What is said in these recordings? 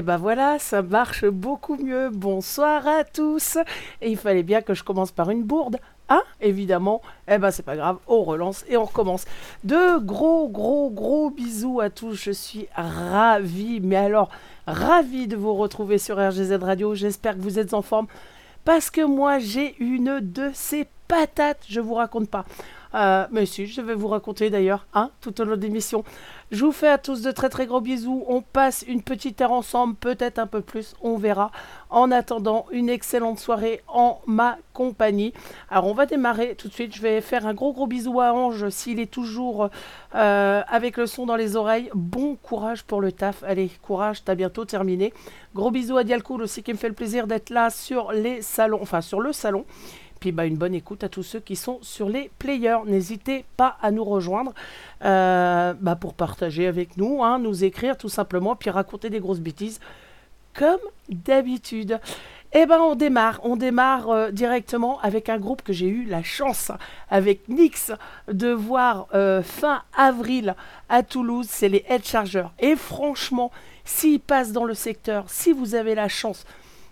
Et ben voilà, ça marche beaucoup mieux. Bonsoir à tous. Et il fallait bien que je commence par une bourde. Hein, évidemment. Eh ben c'est pas grave, on relance et on recommence. De gros, gros, gros bisous à tous. Je suis ravi, mais alors ravi de vous retrouver sur RGZ Radio. J'espère que vous êtes en forme parce que moi j'ai une de ces patates. Je vous raconte pas. Euh, mais si, je vais vous raconter d'ailleurs, hein, tout au long de l'émission. Je vous fais à tous de très très gros bisous. On passe une petite heure ensemble, peut-être un peu plus, on verra. En attendant, une excellente soirée en ma compagnie. Alors on va démarrer tout de suite. Je vais faire un gros gros bisou à Ange s'il est toujours euh, avec le son dans les oreilles. Bon courage pour le taf. Allez, courage, t'as bientôt terminé. Gros bisous à Dialcool aussi qui me fait le plaisir d'être là sur les salons, enfin sur le salon. Puis bah, une bonne écoute à tous ceux qui sont sur les players. N'hésitez pas à nous rejoindre euh, bah, pour partager avec nous, hein, nous écrire tout simplement, puis raconter des grosses bêtises comme d'habitude. Eh ben on démarre, on démarre euh, directement avec un groupe que j'ai eu la chance avec Nix de voir euh, fin avril à Toulouse, c'est les Head Chargers. Et franchement, s'ils passent dans le secteur, si vous avez la chance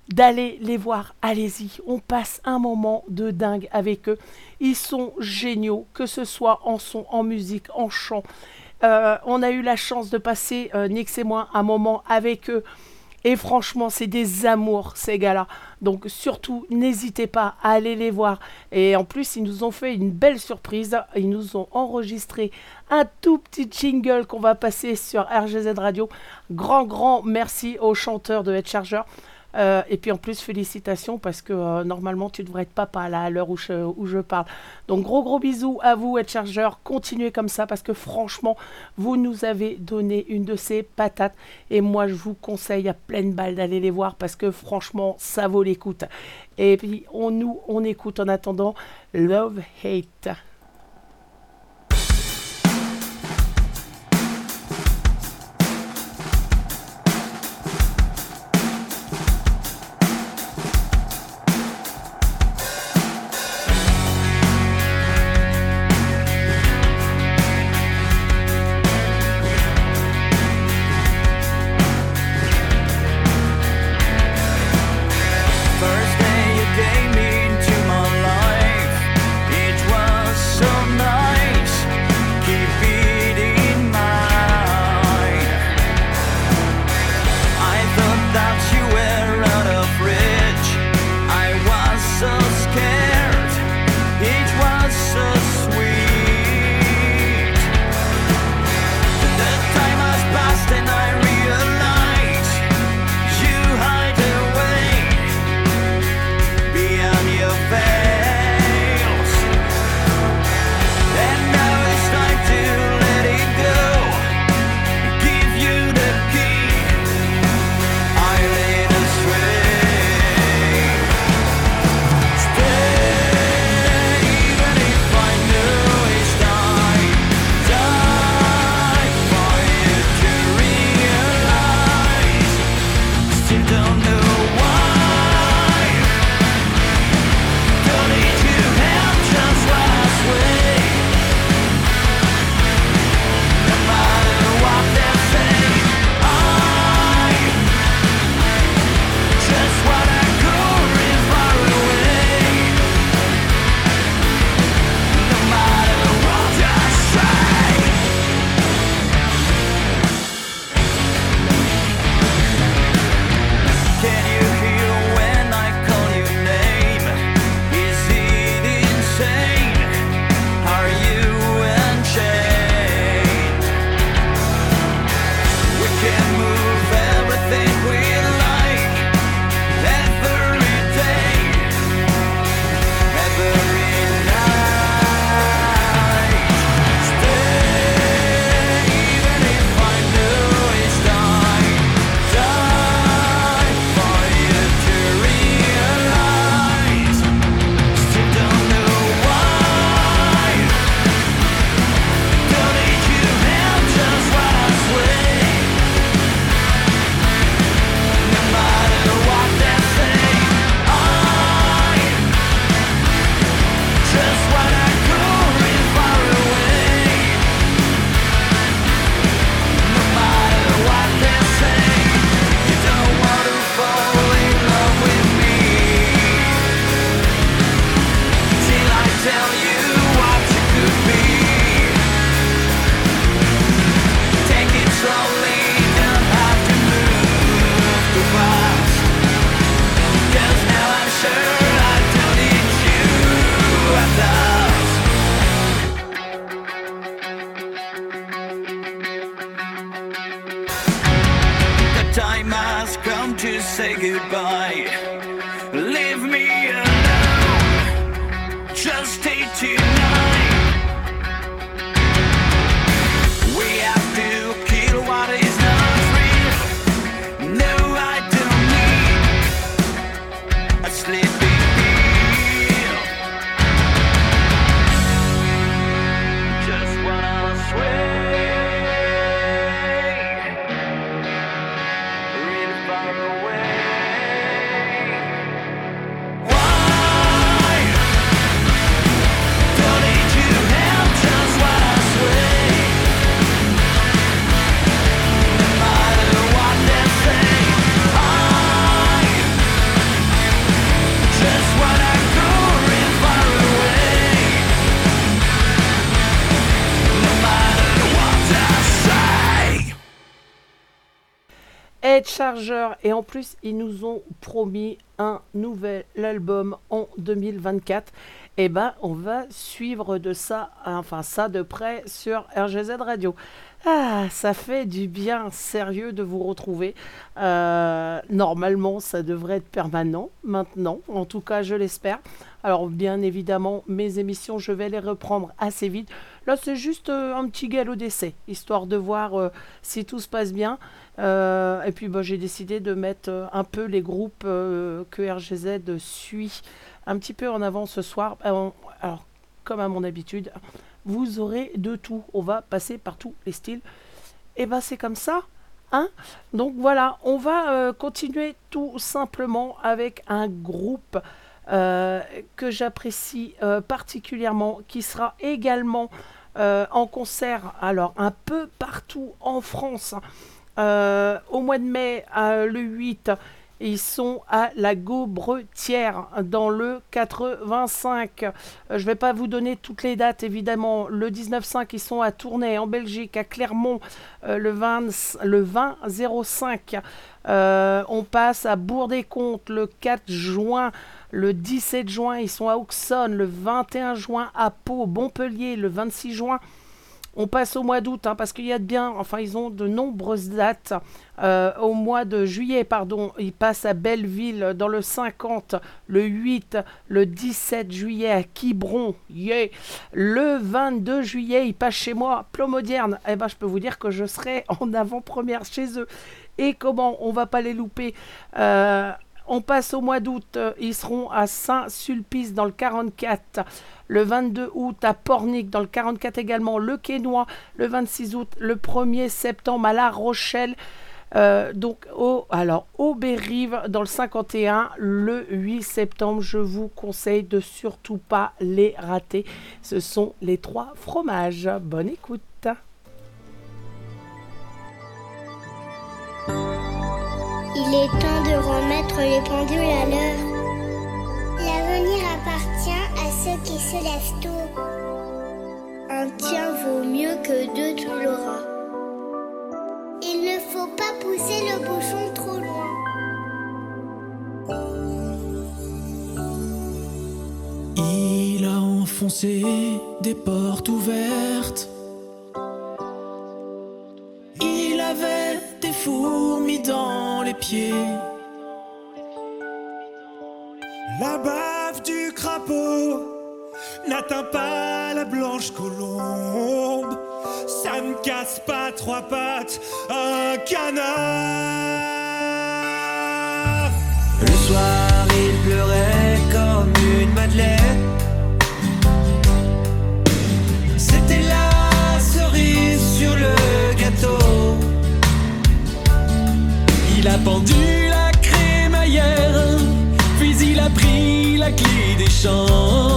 d'aller les voir. Allez-y, on passe un moment de dingue avec eux. Ils sont géniaux, que ce soit en son, en musique, en chant. Euh, on a eu la chance de passer, euh, Nix et moi, un moment avec eux. Et franchement, c'est des amours, ces gars-là. Donc surtout, n'hésitez pas à aller les voir. Et en plus, ils nous ont fait une belle surprise. Ils nous ont enregistré un tout petit jingle qu'on va passer sur RGZ Radio. Grand, grand merci aux chanteurs de Head Charger. Euh, et puis en plus, félicitations parce que euh, normalement, tu devrais être papa là à l'heure où je, parle. Donc gros gros bisous à vous, être chargeur. Continuez comme ça parce que franchement, vous nous avez donné une de ces patates. Et moi, je vous conseille à pleine balle d'aller les voir parce que franchement, ça vaut l'écoute. Et puis, on nous, on écoute en attendant Love Hate. Et en plus ils nous ont promis un nouvel album en 2024 et ben on va suivre de ça enfin ça de près sur RGZ Radio. Ah ça fait du bien sérieux de vous retrouver. Euh, normalement ça devrait être permanent maintenant. En tout cas je l'espère. Alors bien évidemment mes émissions je vais les reprendre assez vite là c'est juste euh, un petit galop d'essai histoire de voir euh, si tout se passe bien euh, et puis bah, j'ai décidé de mettre un peu les groupes que RGZ suit un petit peu en avant ce soir. Alors, comme à mon habitude, vous aurez de tout. On va passer par tous les styles. Et ben c'est comme ça. Hein Donc voilà, on va continuer tout simplement avec un groupe que j'apprécie particulièrement, qui sera également euh, en concert, alors un peu partout en France. Euh, au mois de mai, euh, le 8, ils sont à la Gaubretière dans le 85. Euh, je vais pas vous donner toutes les dates évidemment. Le 19-5, ils sont à Tournai en Belgique, à Clermont euh, le 20 le 20 05. Euh, on passe à Bourg-des-Comptes le 4 juin. Le 17 juin, ils sont à Auxonne. Le 21 juin, à Pau, Montpellier. Le 26 juin, on passe au mois d'août, hein, parce qu'il y a de bien, enfin, ils ont de nombreuses dates. Euh, au mois de juillet, pardon, ils passent à Belleville dans le 50, le 8, le 17 juillet à Quiberon, yeah. le 22 juillet, ils passent chez moi, Plomodierne. Eh ben, je peux vous dire que je serai en avant-première chez eux. Et comment on va pas les louper? Euh, On passe au mois d'août, ils seront à Saint-Sulpice dans le 44 le 22 août à Pornic, dans le 44 également, le Quénois, le 26 août, le 1er septembre à La Rochelle, euh, donc au, alors, au Bérive, dans le 51, le 8 septembre, je vous conseille de surtout pas les rater. Ce sont les trois fromages. Bonne écoute. Il est temps de remettre les pendules à l'heure. L'avenir appartient à ceux qui se lèvent tôt. Un tien vaut mieux que deux tu l'auras. Il ne faut pas pousser le bouchon trop loin. Il a enfoncé des portes ouvertes. Il avait des fourmis dans les pieds. La bave du crapaud n'atteint pas la blanche colombe. Ça ne casse pas trois pattes un canard. Il a pendu la crémaillère, puis il a pris la clé des champs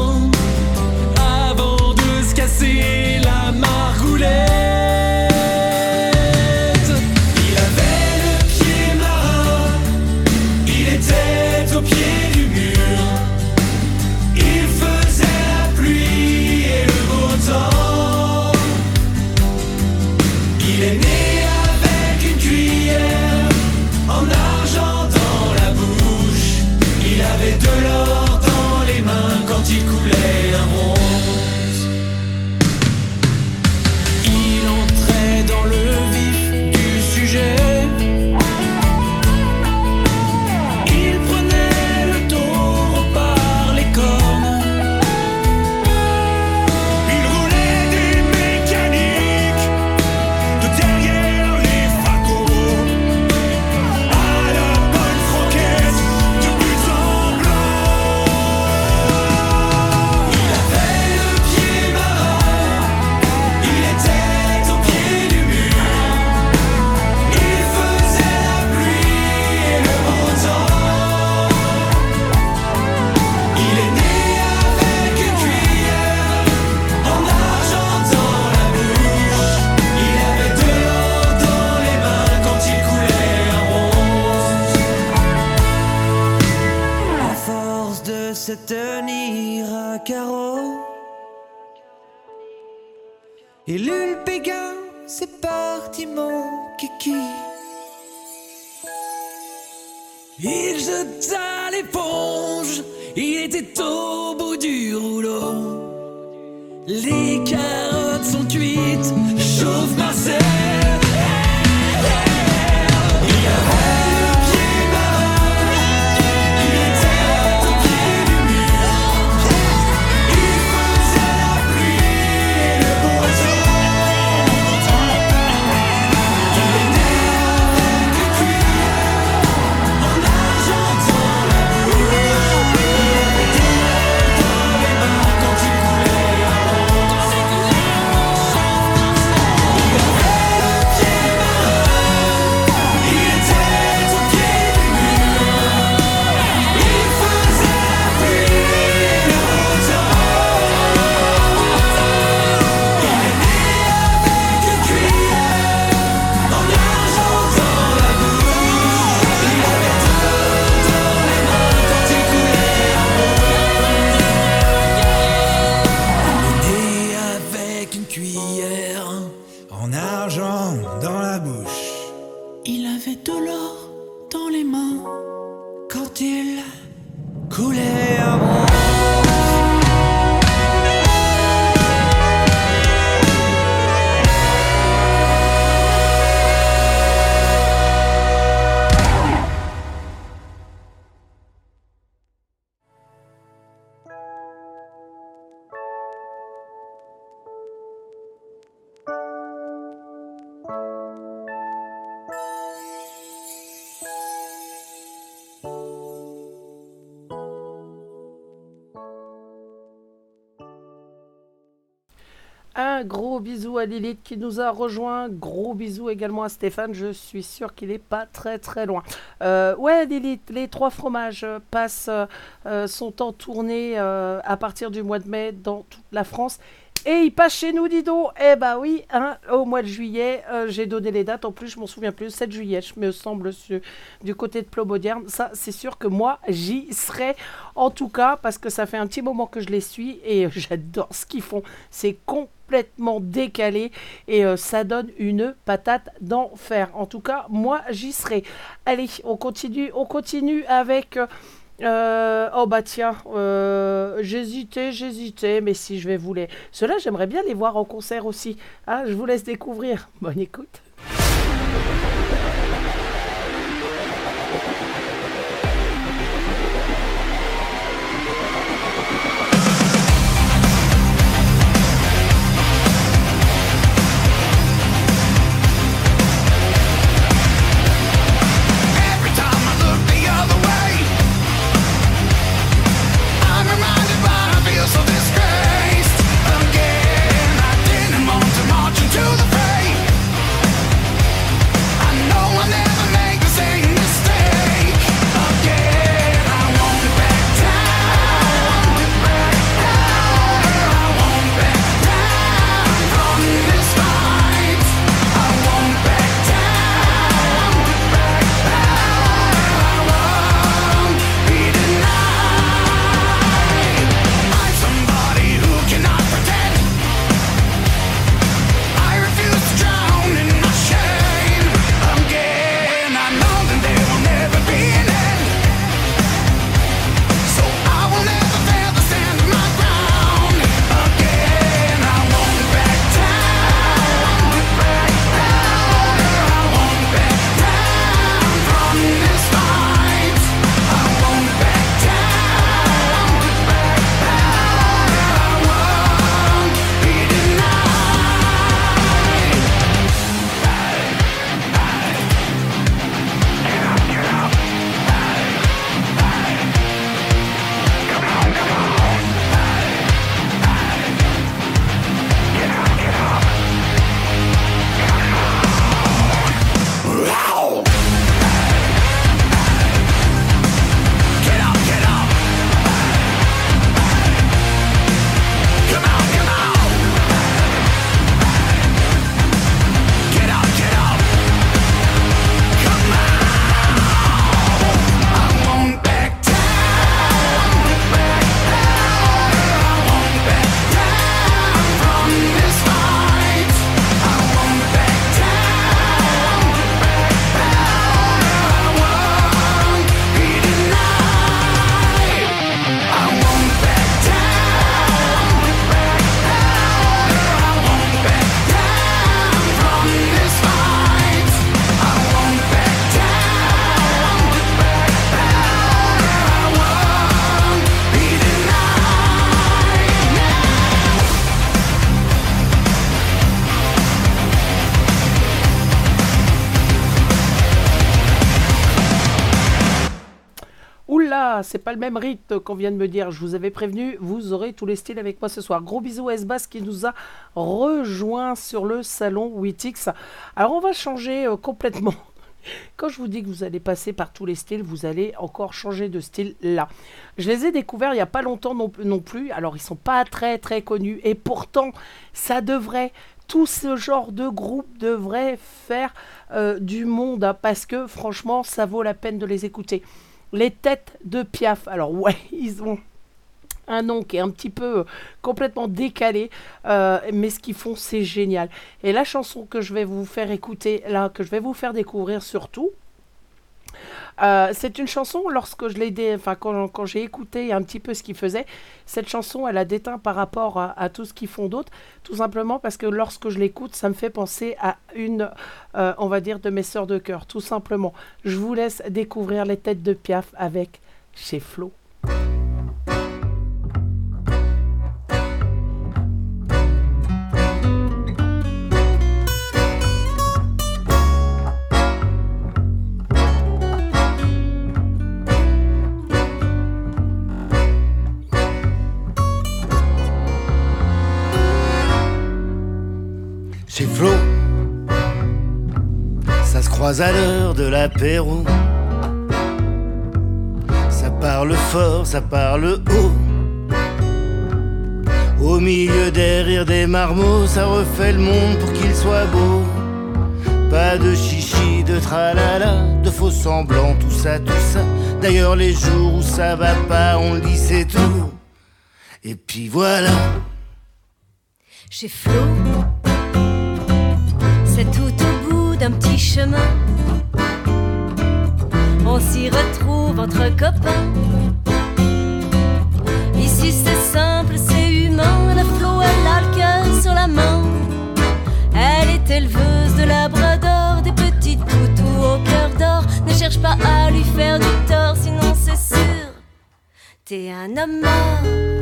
lika Un gros bisou à Lilith qui nous a rejoint. Gros bisou également à Stéphane. Je suis sûr qu'il est pas très très loin. Euh, ouais, Lilith, les trois fromages passent, euh, sont en tournée euh, à partir du mois de mai dans toute la France. Et ils passent chez nous, dis donc. Eh bah oui, hein, au mois de juillet, euh, j'ai donné les dates. En plus, je m'en souviens plus. 7 juillet, je me semble, du côté de Plomodierne. Ça, c'est sûr que moi, j'y serai. En tout cas, parce que ça fait un petit moment que je les suis et euh, j'adore ce qu'ils font. C'est complètement décalé et euh, ça donne une patate d'enfer. En tout cas, moi, j'y serai. Allez, on continue, on continue avec. Euh, oh bah tiens, euh, j'hésitais, j'hésitais, mais si je vais vous les... Ceux-là, j'aimerais bien les voir en concert aussi. Ah, je vous laisse découvrir. Bonne écoute. C'est pas le même rythme qu'on vient de me dire. Je vous avais prévenu, vous aurez tous les styles avec moi ce soir. Gros bisous à S-Bass qui nous a rejoint sur le salon Witix. Alors, on va changer euh, complètement. Quand je vous dis que vous allez passer par tous les styles, vous allez encore changer de style là. Je les ai découverts il n'y a pas longtemps non, plus. Alors, ils sont pas très très connus. Et pourtant, ça devrait tout ce genre de groupe devrait faire euh, du monde hein, parce que franchement ça vaut la peine de les écouter. Les têtes de Piaf, alors ouais, ils ont un nom qui est un petit peu euh, complètement décalé, euh, mais ce qu'ils font c'est génial. Et la chanson que je vais vous faire écouter là, que je vais vous faire découvrir surtout, euh, c'est une chanson, lorsque je l'ai enfin, quand, j'ai écouté un petit peu ce qu'ils faisaient, cette chanson, elle a déteint par rapport à, tout ce qu'ils font d'autre, tout simplement parce que lorsque je l'écoute, ça me fait penser à une, euh, on va dire, de mes sœurs de cœur, tout simplement. Je vous laisse découvrir les têtes de Piaf avec chez Flo. Croise à l'heure de l'apéro. Ça parle fort, ça parle haut. Au milieu des rires des marmots, ça refait le monde pour qu'il soit beau. Pas de chichi, de tralala, de faux semblants, tout ça, tout ça. D'ailleurs, les jours où ça va pas, on le tout. Et puis voilà. Chez Flo, c'est tout d'un petit chemin. On s'y retrouve entre copains. Ici c'est simple, c'est humain. La Flo, elle a le cœur sur la main. Elle est éleveuse de labrador, des petites toutous au cœur d'or. Ne cherche pas à lui faire du tort, sinon c'est sûr, t'es un homme mort.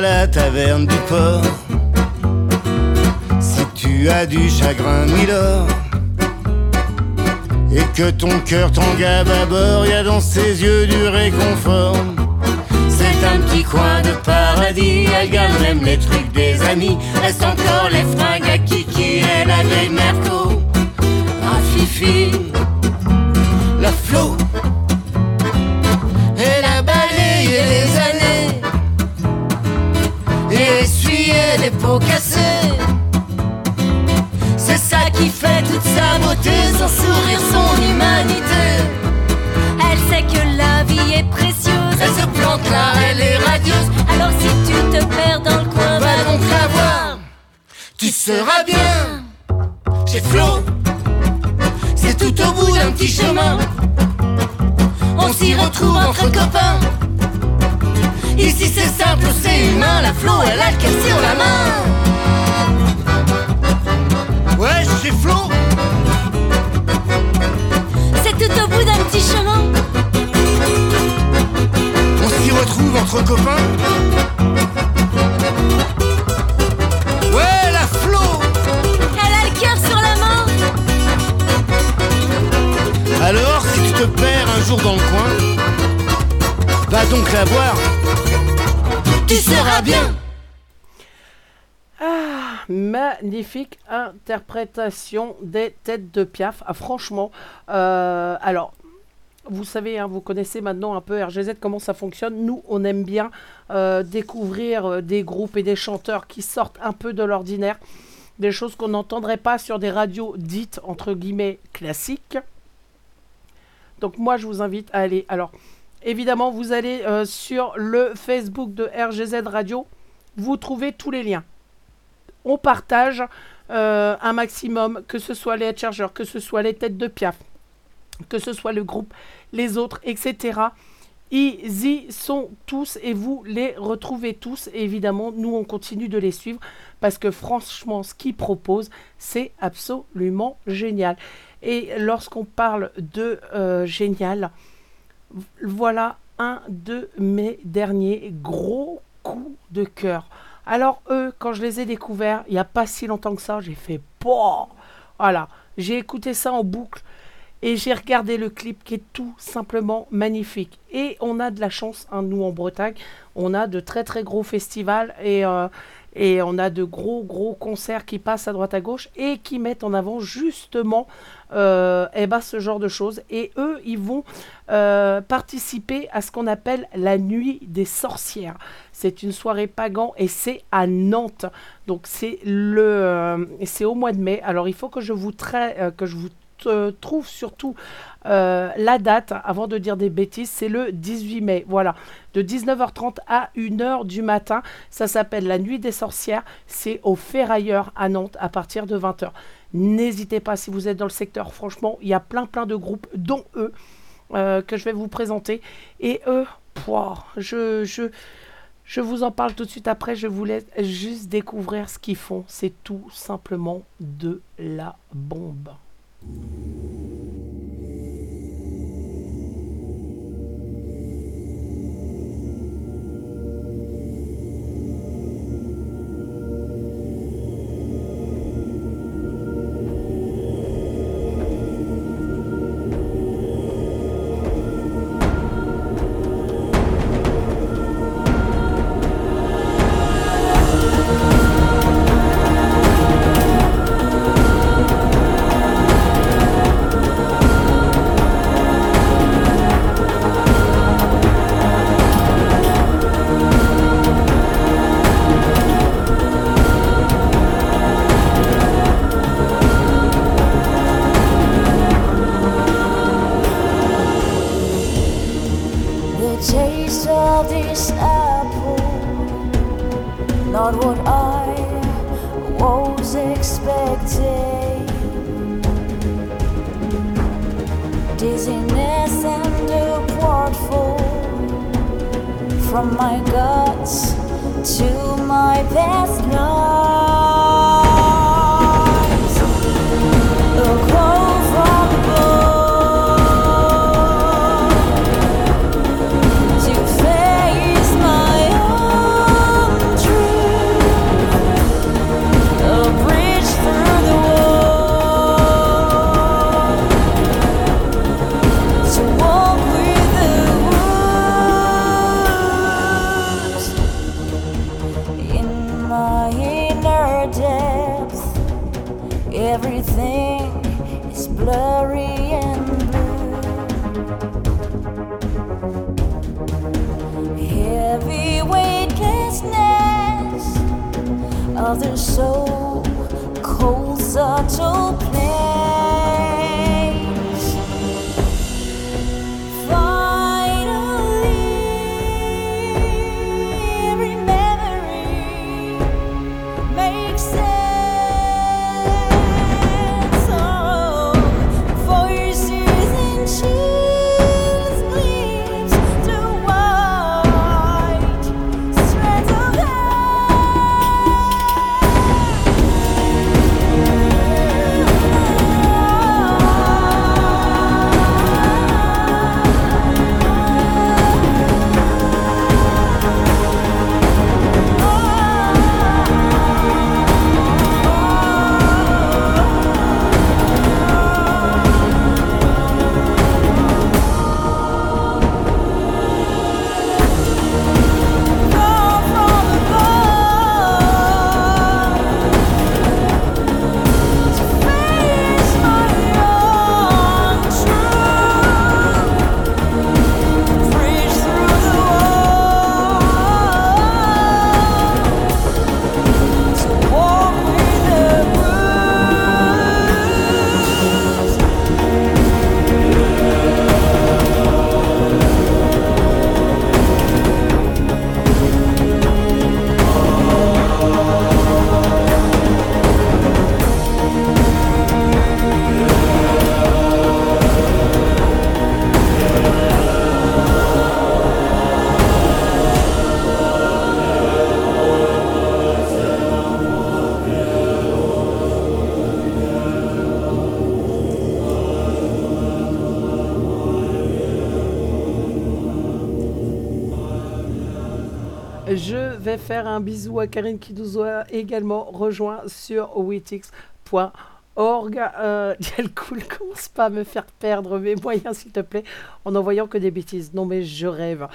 À la taverne du port. Si tu as du chagrin, Milord, et que ton cœur tangabe à bord, y a dans ses yeux du réconfort. C'est un petit coin de paradis, elle garde même les trucs des amis. Reste encore les fringues à Kiki et la vieille Merco. Ah Fifi, C'est ça qui fait toute sa beauté Son sourire, son humanité. Elle sait que la vie est précieuse. Elle se plante là, elle est radieuse. Alors si tu te perds dans le coin, Va donc la voir. Tu seras bien. Chez Flo C'est tout au bout d'un petit chemin. On s'y retrouve entre copains Ici c'est simple, c'est humain La Flo, elle a le cœur sur la main Ouais, chez Flo c'est tout au bout d'un petit chemin. On s'y retrouve entre copains Ouais, la Flo Elle a le cœur sur la main. Alors, si tu te perds un jour dans le coin, va donc la voir. Tu seras bien. Ah, magnifique interprétation des têtes de Piaf. Ah, franchement, euh, alors, vous savez, hein, vous connaissez maintenant un peu RGZ, comment ça fonctionne. Nous, on aime bien euh, découvrir euh, des groupes et des chanteurs qui sortent un peu de l'ordinaire. Des choses qu'on n'entendrait pas sur des radios dites, entre guillemets, classiques. Donc moi, je vous invite à aller. Alors, évidemment, vous allez euh, sur le Facebook de RGZ Radio. Vous trouvez tous les liens on partage euh, un maximum, que ce soit les head chargers, que ce soit les têtes de piaf, que ce soit le groupe, les autres, etc. Ils y sont tous et vous les retrouvez tous. Évidemment, nous, on continue de les suivre parce que franchement, ce qu'ils proposent, c'est absolument génial. Et lorsqu'on parle de euh, génial, voilà un de mes derniers gros coups de cœur. Alors eux, quand je les ai découverts, il n'y a pas si longtemps que ça, j'ai fait Voilà, j'ai écouté ça en boucle et j'ai regardé le clip qui est tout simplement magnifique. Et on a de la chance, hein, nous en Bretagne, on a de très très gros festivals et, euh, on a de gros gros concerts qui passent à droite à gauche et qui mettent en avant justement euh, eh ben, ce genre de choses. Et eux, ils vont euh, participer à ce qu'on appelle la nuit des sorcières. C'est une soirée pagan et c'est à Nantes. Donc c'est le, euh, c'est au mois de mai. Alors il faut que je vous euh, que je vous trouve surtout la date avant de dire des bêtises. C'est le 18 mai. Voilà, de 19h30 à 1h du matin. Ça s'appelle la nuit des sorcières. C'est au Ferrailleur à Nantes à partir de 20h. N'hésitez pas si vous êtes dans le secteur. Franchement, il y a plein plein de groupes, dont eux, euh, que je vais vous présenter. Et eux, pouah, je, je, je vous en parle tout de suite après. Je vous laisse juste découvrir ce qu'ils font. C'est tout simplement de la bombe. Faire un bisou à Karine qui nous a également rejoint sur witix.org. Euh, elle cool, commence pas à me faire perdre mes moyens, s'il te plaît, en envoyant que des bêtises. Non, mais je rêve.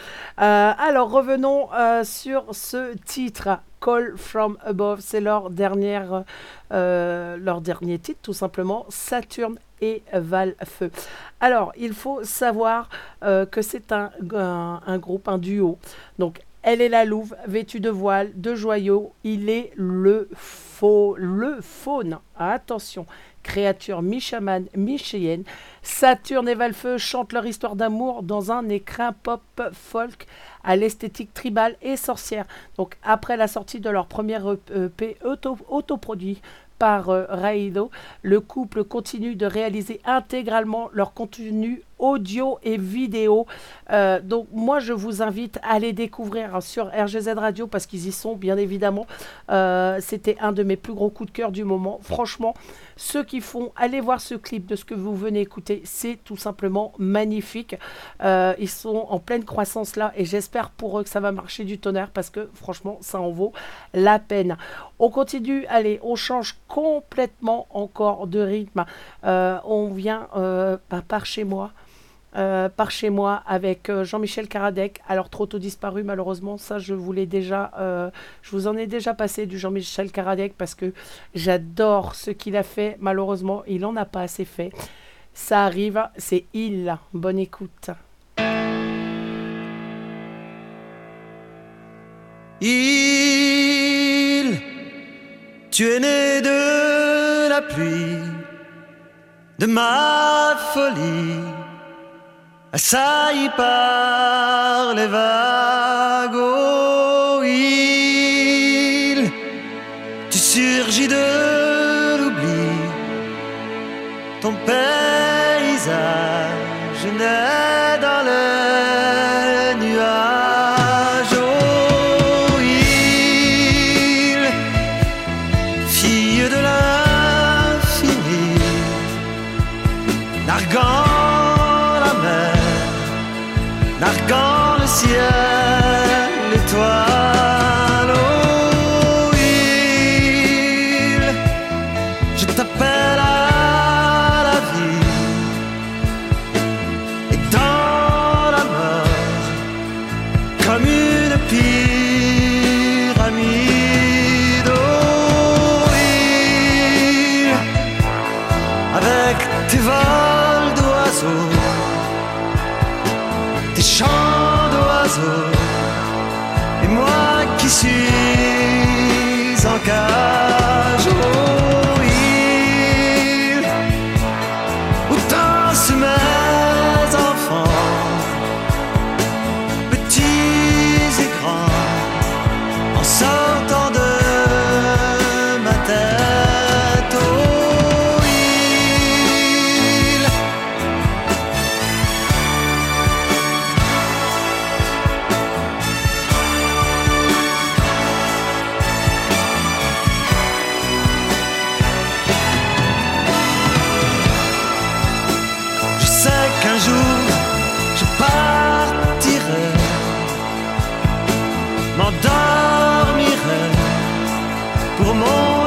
Euh, alors, revenons euh, sur ce titre. Call from Above, c'est leur dernière, euh, leur dernier titre, tout simplement. Saturne et Valfeu. Alors, il faut savoir euh, que c'est un- un groupe, un duo. Donc, elle est la louve, vêtue de voile, de joyaux. Il est le faux, le faune. Attention, créature mi-chamane, mi-chienne. Saturne et Valfeu chantent leur histoire d'amour dans un écrin pop folk à l'esthétique tribale et sorcière. Donc, après la sortie de leur premier EP auto- autoproduit par euh, Raido, le couple continue de réaliser intégralement leur contenu audio et vidéo. Euh, donc moi je vous invite à les découvrir sur RGZ Radio parce qu'ils y sont bien évidemment. Euh, C'était un de mes plus gros coups de cœur du moment. Franchement, ceux qui font, allez voir ce clip de ce que vous venez écouter, c'est tout simplement magnifique. Euh, ils sont en pleine croissance là et j'espère pour eux que ça va marcher du tonnerre parce que franchement ça en vaut la peine. On continue, allez, on change complètement encore de rythme. On vient bah, par chez moi. Euh, par chez moi avec euh, Jean-Michel Karadec. Alors trop tôt disparu malheureusement, ça je vous déjà, euh, je vous en ai déjà passé du Jean-Michel Karadec parce que j'adore ce qu'il a fait. Malheureusement, il en a pas assez fait. Ça arrive, c'est il. Bonne écoute. Il, tu es né de la pluie, de ma folie, assailli par les vagues. Tu surgis de m'endormirai pour mon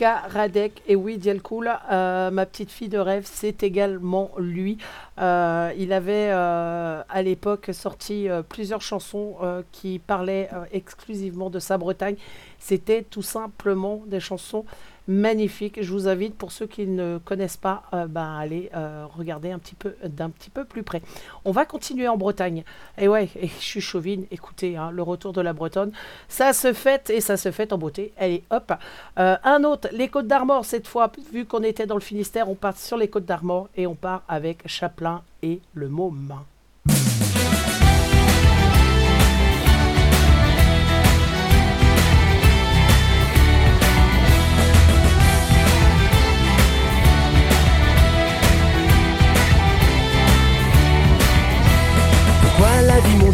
Karadec. Et oui, Dialcool, euh, ma petite fille de rêve, c'est également lui. Euh, il avait euh, à l'époque sorti plusieurs chansons qui parlaient exclusivement de sa Bretagne. C'était tout simplement des chansons magnifiques. Je vous invite, pour ceux qui ne connaissent pas, ben, à aller euh, regarder un petit peu d'un petit peu plus près. On va continuer en Bretagne. Et ouais, et je suis chauvine. Écoutez, hein, le retour de la Bretonne, ça se fête et ça se fête en beauté. Allez, hop. Euh, un autre, les Côtes d'Armor. Cette fois, vu qu'on était dans le Finistère, on part sur les Côtes d'Armor et on part avec Chaplin et le môme. Pourquoi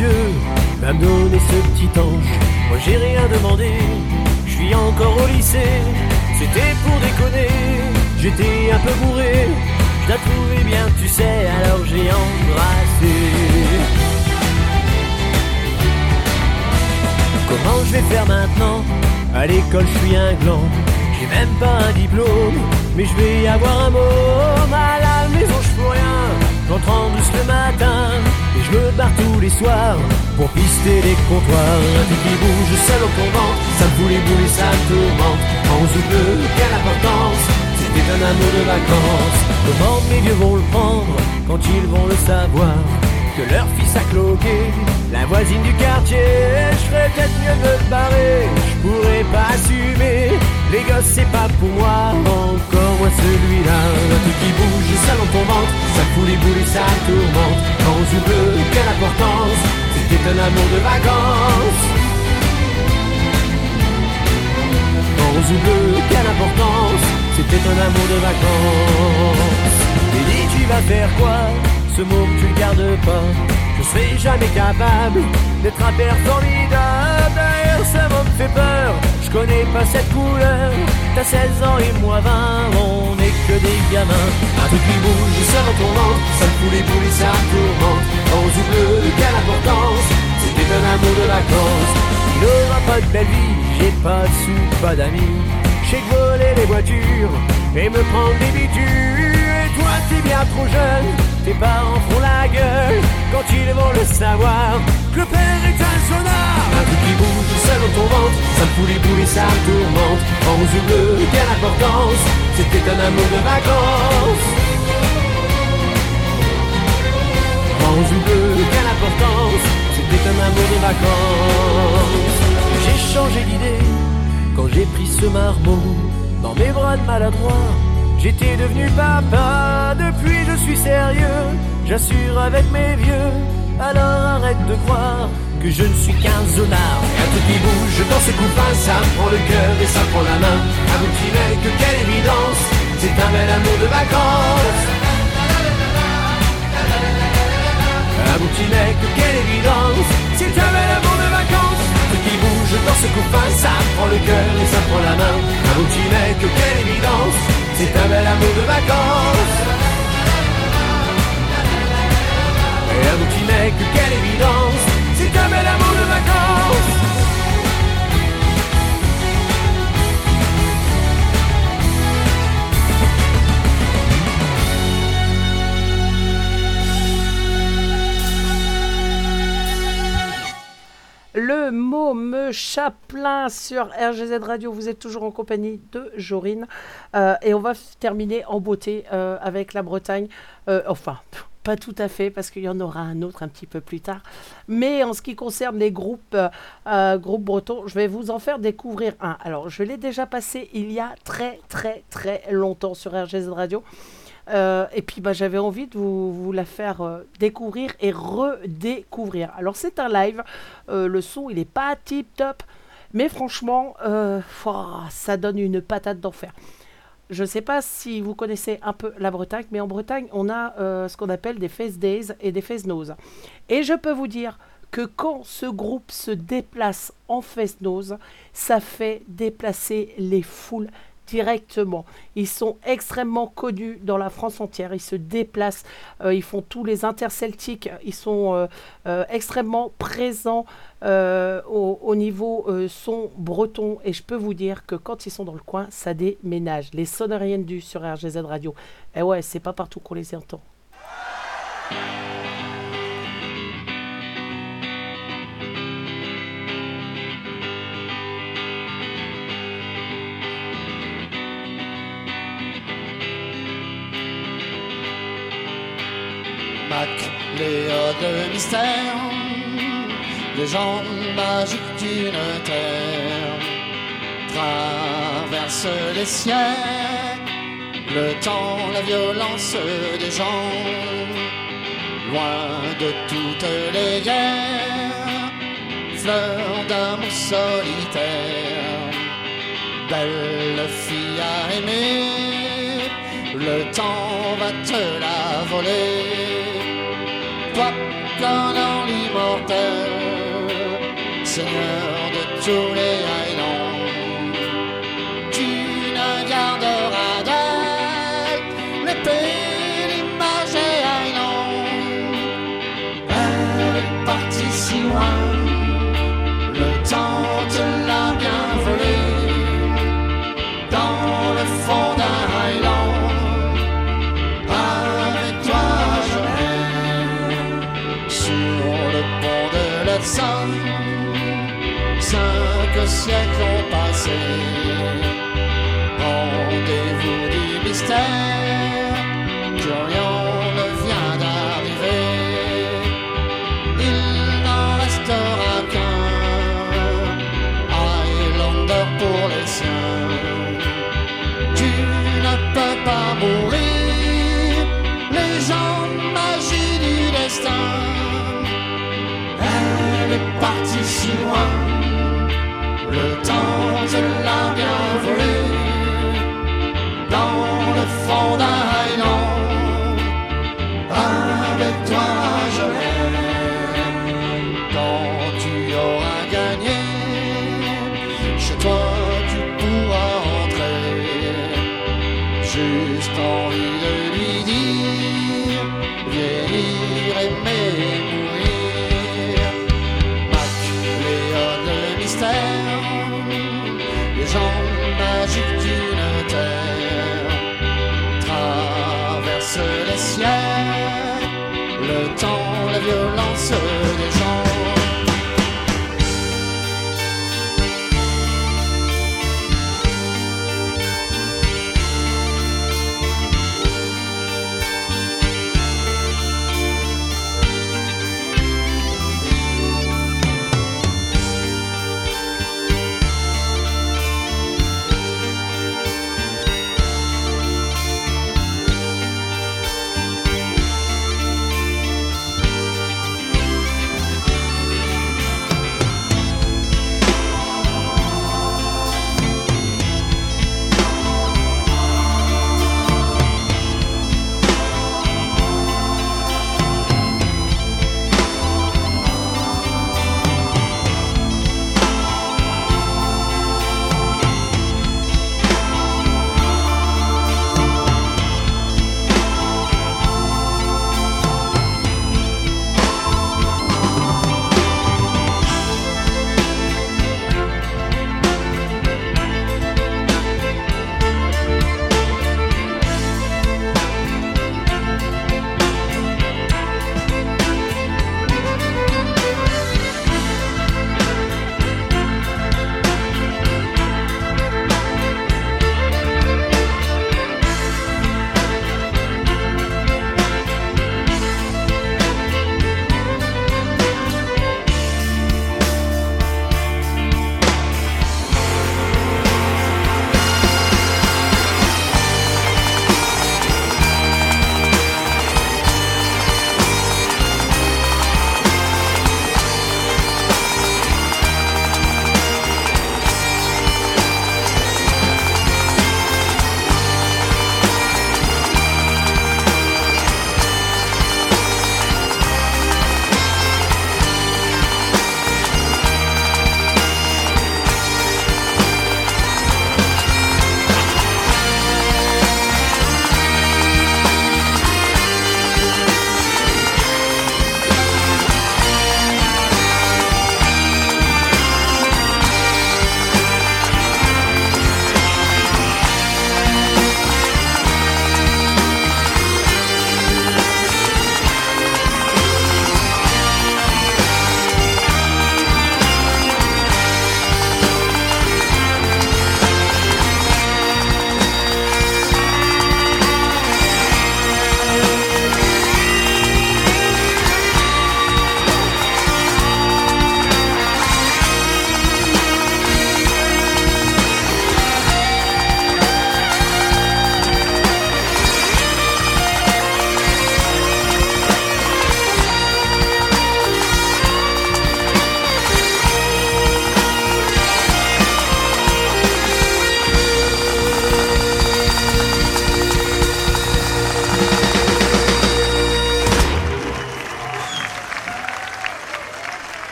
Dieu, va me donner ce petit ange Moi j'ai rien demandé, je suis encore au lycée. C'était pour déconner, j'étais un peu bourré. Je la trouvais bien, tu sais, alors j'ai embrassé. Comment je vais faire maintenant? À l'école, je suis un gland. J'ai même pas un diplôme, mais je vais avoir un môme. À la maison, je rien. J'entre en douce le matin je me barre tous les soirs pour pister les comptoirs. Un truc qui bouge seul au ton ventre, ça me fout les boules et ça me tourmente. En ou bleu, quelle importance C'était un amour de vacances. Comment mes vieux vont le prendre quand ils vont le savoir? Leur fils a cloqué la voisine du quartier. Je ferais peut-être mieux de me barrer, je pourrais pas assumer. Les gosses, c'est pas pour moi, encore moins celui-là. Un qui bouge, ça dans ça fout les boules et ça tourmente. En rouge ou bleu, quelle importance, c'était un amour de vacances. Rose ou bleu, quelle importance, c'était un amour de vacances. Et dis, tu vas faire quoi? Ce mot tu le gardes pas. Je serai jamais capable d'être un père formidable. D'ailleurs, ça mot me fait peur. Je connais pas cette couleur. T'as 16 ans et moi 20, on est que des gamins. Un truc qui bouge, ça ventre, ça me fout les boules et ça me tourmente. En rose ou bleu, quelle importance, c'était un amour de vacances. Il aura pas de belle vie, j'ai pas de sous, pas d'amis. J'ai voler les voitures et me prendre des bitures. Et toi, t'es bien trop jeune, tes parents font la gueule quand ils vont le savoir. Que le père est un sonar. Un truc qui bouge seul dans ton ventre, ça me fout les boules et ça me tourmente. En rose ou bleu, quelle importance, c'était un amour de vacances. En rose ou bleu, quelle importance, c'était un amour de vacances. J'ai changé d'idée quand j'ai pris ce marmot dans mes bras de maladroit. J'étais devenu papa, depuis je suis sérieux, j'assure avec mes vieux. Alors arrête de croire que je ne suis qu'un zonard. Un truc qui bouge dans ses copains, ça me prend le cœur et ça prend la main. Un petit mec, quelle évidence, c'est un bel amour de vacances. Un petit mec, quelle évidence, c'est un bel amour de vacances. Un truc qui bouge dans ses copains, ça me prend le cœur et ça prend la main. Un petit mec, quelle évidence, c'est un bel amour de vacances. Et un petit mec, quelle évidence, c'est un bel amour de vacances. Le môme Chaplin sur RGZ Radio. Vous êtes toujours en compagnie de Jorine. Euh, et on va terminer en beauté euh, avec la Bretagne. Euh, enfin, pas tout à fait, parce qu'il y en aura un autre un petit peu plus tard. Mais en ce qui concerne les groupes, groupes bretons, je vais vous en faire découvrir un. Alors, je l'ai déjà passé il y a très, très, très longtemps sur RGZ Radio. Euh, et puis bah, j'avais envie de vous, vous la faire euh, découvrir et redécouvrir. Alors c'est un live, euh, le son il est pas tip top, mais franchement ça donne une patate d'enfer. Je ne sais pas si vous connaissez un peu la Bretagne, mais en Bretagne on a ce qu'on appelle des face days et des face nose. Et je peux vous dire que quand ce groupe se déplace en face nose, ça fait déplacer les foules directement. Ils sont extrêmement connus dans la France entière. Ils se déplacent, euh, ils font tous les interceltiques. Ils sont euh, euh, extrêmement présents au, au niveau son breton. Et je peux vous dire que quand ils sont dans le coin, ça déménage. Les sonoriennes du sur RGZ Radio. Et ouais, c'est pas partout qu'on les entend. Mystère, légende magique d'une terre, traverse les siècles, le temps, la violence des gens, loin de toutes les guerres, fleur d'amour solitaire, belle fille à aimer, le temps va te la voler Cinq siècles ont passé. Rendez-vous du mystère,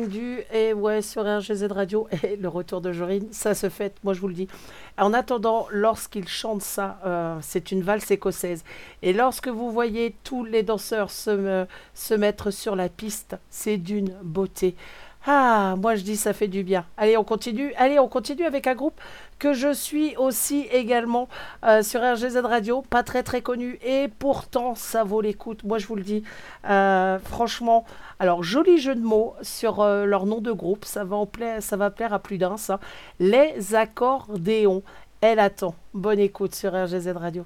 Yendu et ouais sur RGZ Radio et le retour de Jorine, ça se fait, moi je vous le dis. En attendant, lorsqu'ils chantent ça, euh, c'est une valse écossaise. Et lorsque vous voyez tous les danseurs se, me- se mettre sur la piste, c'est d'une beauté. Ah, moi je dis ça fait du bien. Allez, on continue. Allez, on continue avec un groupe que je suis aussi également euh, sur RGZ Radio, pas très très connu et pourtant ça vaut l'écoute. Moi je vous le dis, Euh, franchement. Alors joli jeu de mots sur euh, leur nom de groupe, ça va ça va plaire à plus d'un ça. Les accordéons. Elle attend. Bonne écoute sur RGZ Radio.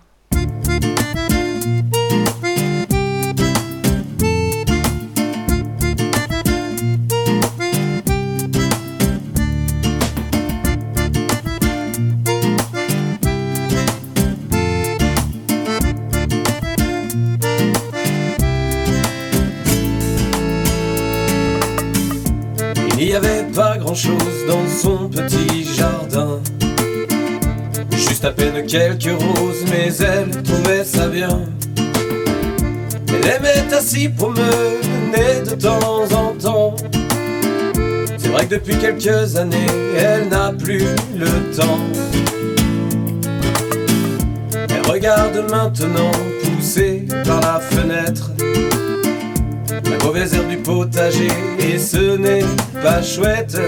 Chose dans son petit jardin. Juste à peine quelques roses, mais elle trouvait ça bien. Elle aimait ainsi promener de temps en temps. C'est vrai que depuis quelques années, elle n'a plus le temps. Elle regarde maintenant pousser par la fenêtre la mauvaise herbe du potager et ce n'est pas chouette.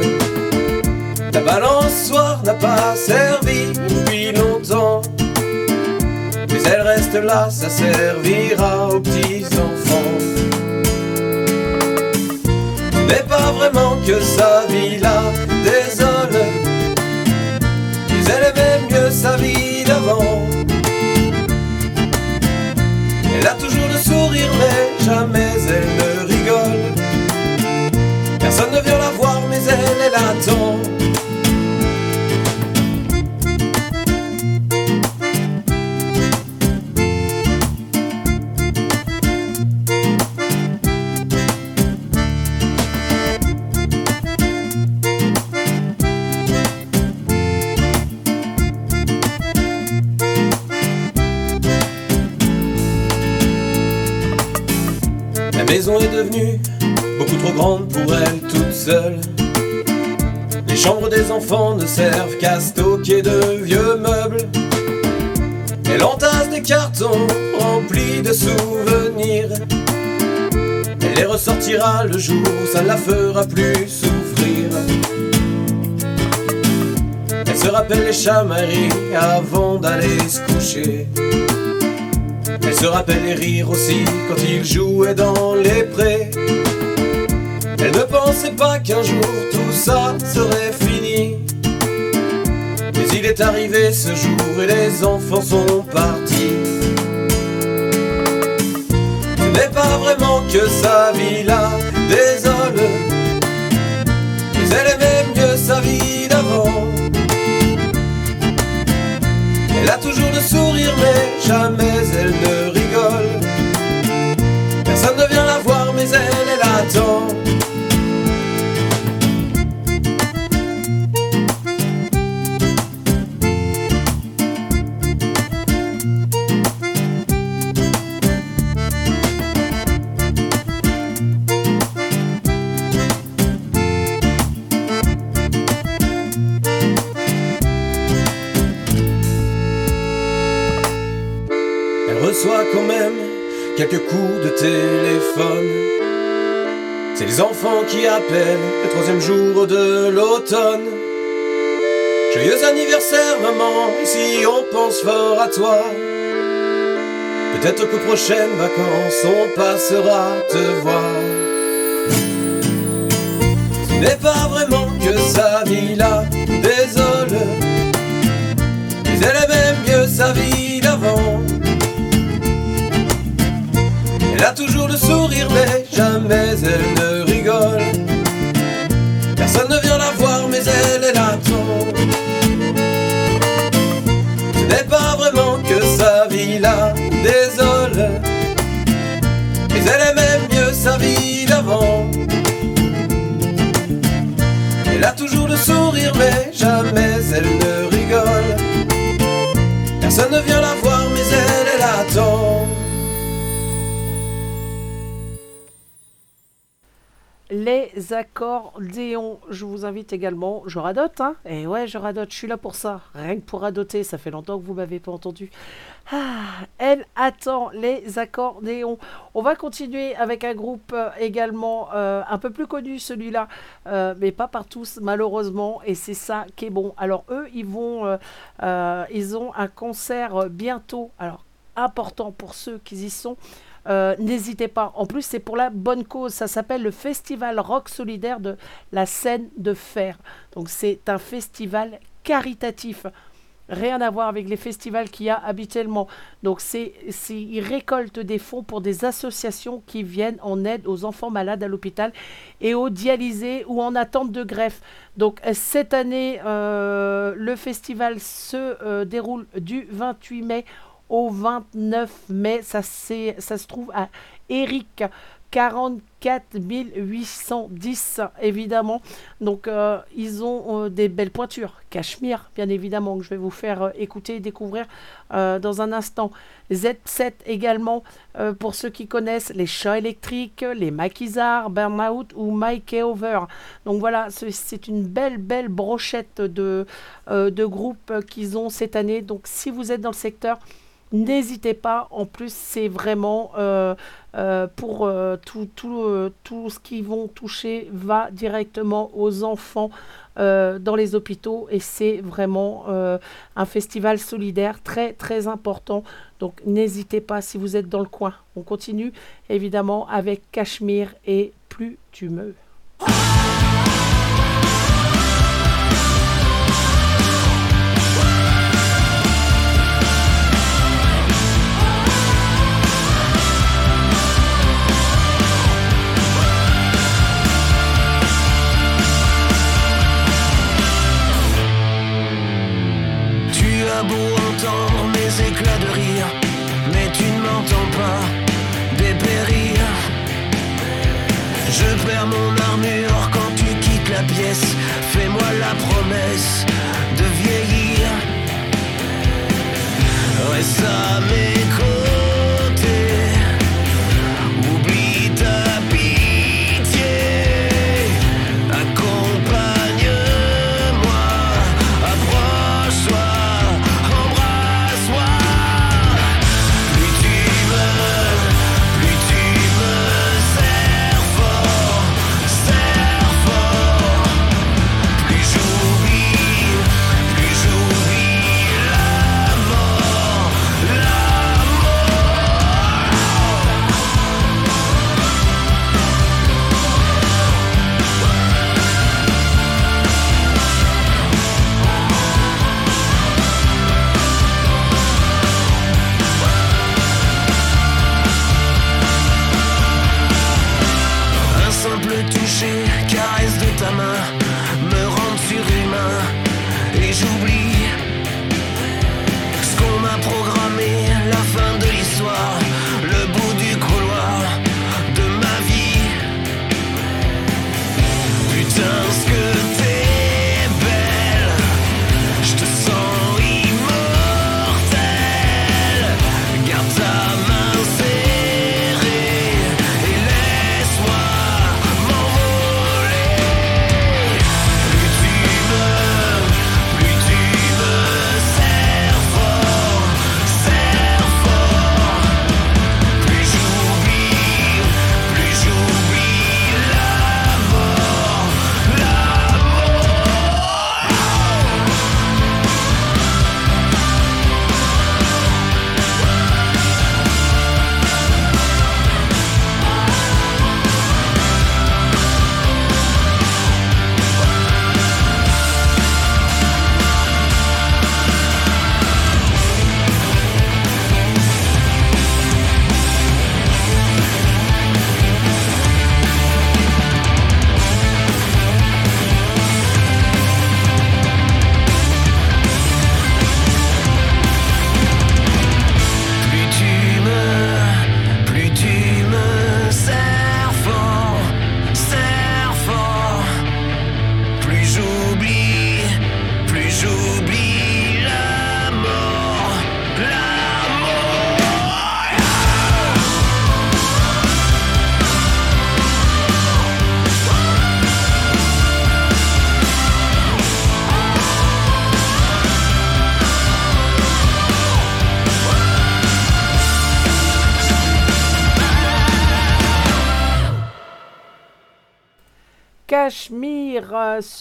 La balançoire n'a pas servi depuis longtemps. Mais elle reste là, ça servira aux petits enfants. N'est pas vraiment que sa vie la désole. Mais elle aimait mieux sa vie d'avant. Elle a toujours le sourire, mais jamais La maison est devenue beaucoup trop grande pour elle toute seule. Enfants ne servent qu'à stocker de vieux meubles. Elle entasse des cartons remplis de souvenirs. Elle les ressortira le jour où ça ne la fera plus souffrir. Elle se rappelle les chamailleries avant d'aller se coucher. Elle se rappelle les rires aussi quand ils jouaient dans les prés. Elle ne pensait pas qu'un jour tout ça serait il est arrivé ce jour et les enfants sont partis. Ce n'est pas vraiment que sa vie la désole. Mais elle aimait mieux sa vie d'avant. Elle a toujours le sourire, mais jamais elle ne rigole. Personne ne téléphone. C'est les enfants qui appellent le troisième jour de l'automne. Joyeux anniversaire maman, ici on pense fort à toi. Peut-être qu'aux prochaines vacances on passera te voir. Ce pas vraiment que sa vie la Elle a toujours le sourire, mais jamais elle ne rigole. Personne ne vient la voir, mais elle, elle attend. Ce n'est pas vraiment que sa vie la désole. Mais elle aimait mieux sa vie d'avant. Elle a toujours le sourire, mais jamais elle ne rigole. Personne ne vient la accordéons. Je vous invite également, je radote, hein Et ouais, je radote, je suis là pour ça. Rien que pour radoter, ça fait longtemps que vous m'avez pas entendu. Ah, elle attend les accordéons. On va continuer avec un groupe euh, également euh, un peu plus connu, celui-là, euh, mais pas par tous malheureusement. Et c'est ça qui est bon. Alors eux, ils vont, ils ont un concert bientôt. Alors important pour ceux qui y sont. Euh, N'hésitez pas. En plus, c'est pour la bonne cause. Ça s'appelle le Festival Rock Solidaire de la Seine de Fer. Donc, c'est un festival caritatif. Rien à voir avec les festivals qu'il y a habituellement. Donc, c'est, ils récoltent des fonds pour des associations qui viennent en aide aux enfants malades à l'hôpital et aux dialysés ou en attente de greffe. Donc, cette année, euh, le festival se euh, déroule du 28 mai au 29 mai. Ça, ça se trouve à Eric. 44 810 évidemment donc euh, ils ont euh, des belles pointures Cachemire bien évidemment que je vais vous faire euh, écouter et découvrir dans un instant Z7 également pour ceux qui connaissent les chats électriques les maquisards Burnout ou Mike Over donc voilà c'est- une belle belle brochette de, de groupes qu'ils ont cette année donc si vous êtes dans le secteur N'hésitez pas, en plus c'est vraiment euh, euh, pour euh, tout, ce qu'ils vont toucher va directement aux enfants dans les hôpitaux et c'est vraiment un festival solidaire très très important. Donc n'hésitez pas si vous êtes dans le coin. On continue évidemment avec Cachemire et Plus tu me.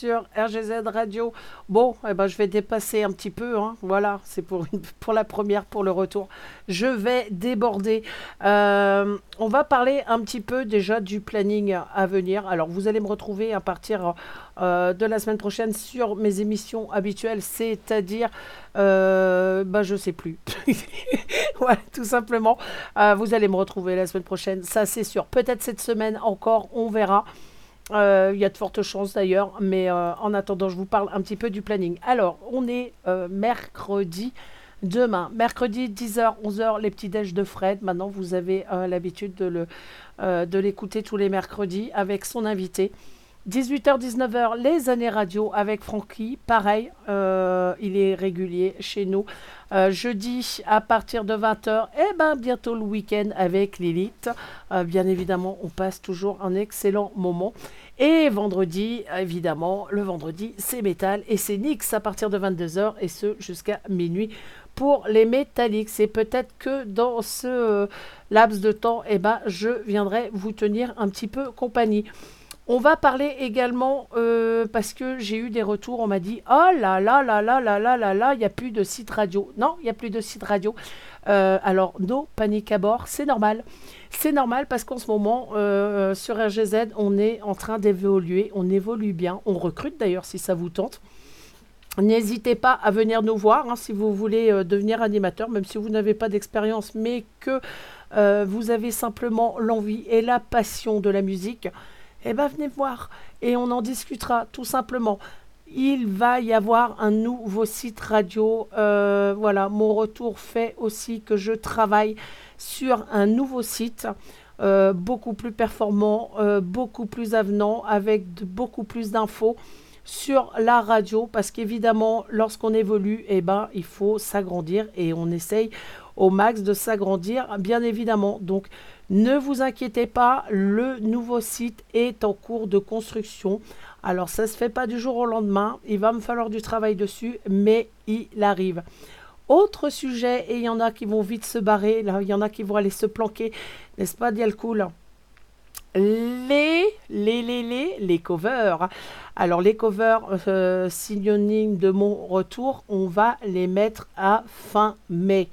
Sur RGZ Radio. Bon, eh ben, je vais dépasser un petit peu. hein. Voilà, c'est pour, pour la première, pour le retour. Je vais déborder. Euh, on va parler un petit peu déjà du planning à venir. Alors, vous allez me retrouver à partir euh, de la semaine prochaine sur mes émissions habituelles, c'est-à-dire, euh, bah, je sais plus. voilà, tout simplement. Euh, vous allez me retrouver la semaine prochaine, ça c'est sûr. Peut-être cette semaine encore, on verra. Euh, Il y a de fortes chances d'ailleurs, mais euh, en attendant, je vous parle un petit peu du planning. Alors, on est euh, mercredi demain. Mercredi, 10h, 11h, les petits déj de Fred. Maintenant, vous avez l'habitude de l'écouter tous les mercredis avec son invité. 18h, 19h, les années radio avec Francky. Pareil, il est régulier chez nous. Jeudi, à partir de 20h, et ben bientôt le week-end avec Lilith. Bien évidemment, on passe toujours un excellent moment. Et vendredi, évidemment, le vendredi, c'est métal et c'est Nix à partir de 22h et ce jusqu'à minuit pour les métalliques. C'est peut-être que dans ce euh, laps de temps, eh ben, je viendrai vous tenir un petit peu compagnie. On va parler également, euh, parce que j'ai eu des retours, on m'a dit Oh là là là là là là là là, il n'y a plus de site radio. Non, il n'y a plus de site radio. Euh, alors, no panique à bord, c'est normal. C'est normal parce qu'en ce moment, euh, sur RGZ, on est en train d'évoluer, on évolue bien. On recrute d'ailleurs si ça vous tente. N'hésitez pas à venir nous voir hein, si vous voulez devenir animateur, même si vous n'avez pas d'expérience, mais que vous avez simplement l'envie et la passion de la musique. Eh bien, venez voir et on en discutera tout simplement. Il va y avoir un nouveau site radio. Euh, voilà, mon retour fait aussi que je travaille sur un nouveau site. euh, beaucoup plus performant, euh, beaucoup plus avenant, avec beaucoup plus d'infos sur la radio parce qu'évidemment lorsqu'on évolue eh ben il faut s'agrandir et on essaye au max de s'agrandir bien évidemment donc ne vous inquiétez pas le nouveau site est en cours de construction alors ça se fait pas du jour au lendemain il va me falloir du travail dessus mais il arrive autre sujet et il y en a qui vont vite se barrer il y en a qui vont aller se planquer n'est-ce pas Dialcool les, les, les, les, les covers. Alors, les covers euh, synonymes de mon retour, on va les mettre à fin mai.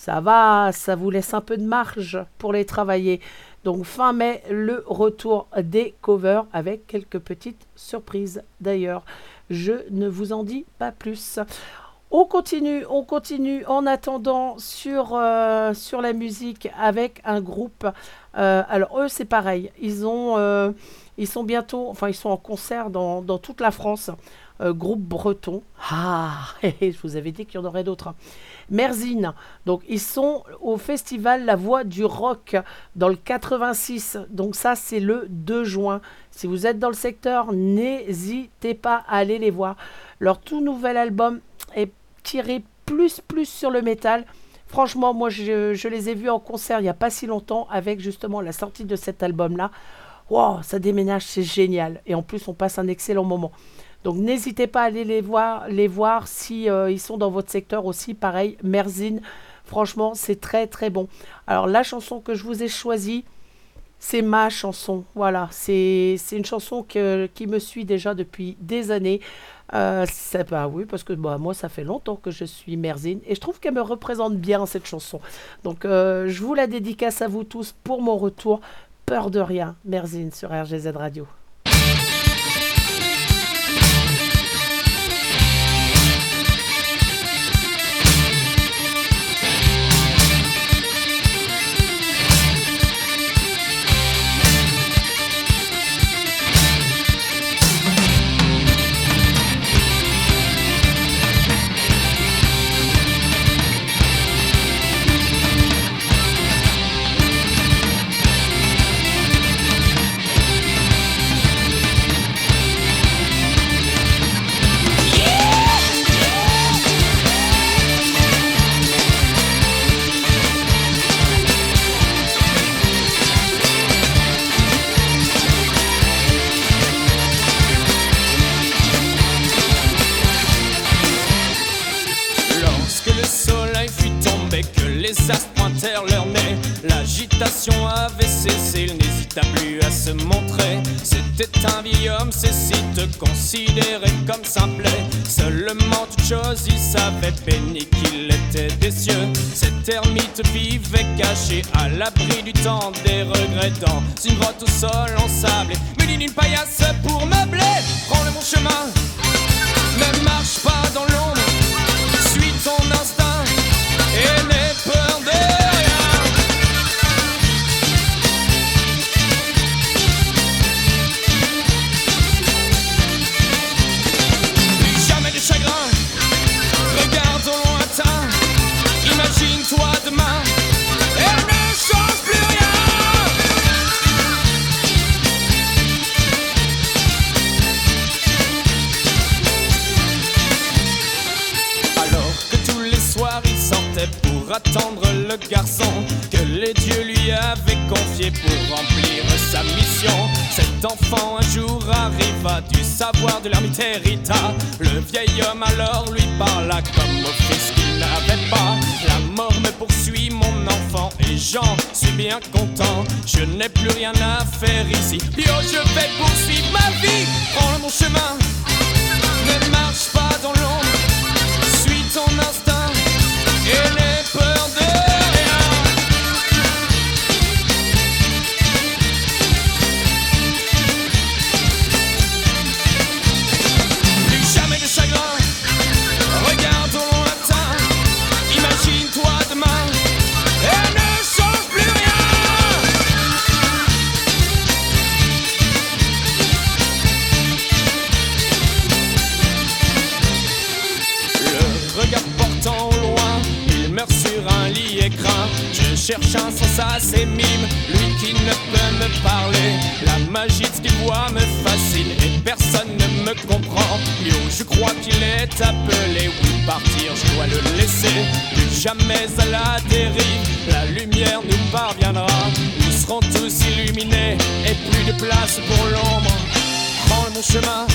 Ça va, ça vous laisse un peu de marge pour les travailler. Donc, fin mai, le retour des covers avec quelques petites surprises d'ailleurs. Je ne vous en dis pas plus. On continue, on continue en attendant sur, euh, la musique avec un groupe. Euh, alors eux c'est pareil, euh, ils sont bientôt, enfin ils sont en concert dans toute la France. Euh, groupe breton. Ah, je vous avais dit qu'il y en aurait d'autres. Merzine. Donc ils sont au festival La Voix du Rock dans le 86. Donc ça c'est le 2 juin. Si vous êtes dans le secteur, n'hésitez pas à aller les voir. Leur tout nouvel album est tiré plus plus sur le métal. Franchement, moi je, je les ai vus en concert il n'y a pas si longtemps avec justement la sortie de cet album-là. Wow, ça déménage, c'est génial. Et en plus, on passe un excellent moment. Donc n'hésitez pas à aller les voir, les voir si euh, ils sont dans votre secteur aussi. Pareil, Merzine, franchement, c'est très très bon. Alors la chanson que je vous ai choisie, c'est ma chanson. Voilà, c'est une chanson qui me suit déjà depuis des années. Euh, bah oui, parce que bah, moi, ça fait longtemps que je suis Merzine et je trouve qu'elle me représente bien cette chanson. Donc, euh, je vous la dédicace à vous tous pour mon retour. Peur de rien, Merzine sur RGZ Radio. Seulement toute chose, il savait béni qu'il était des cieux. Cet ermite vivait caché à l'abri du temps des Je n'ai plus rien à faire ici. Bio, je vais poursuivre ma vie. Prends bon chemin. Ne marche pas dans l'ombre. Suis ton instinct Prends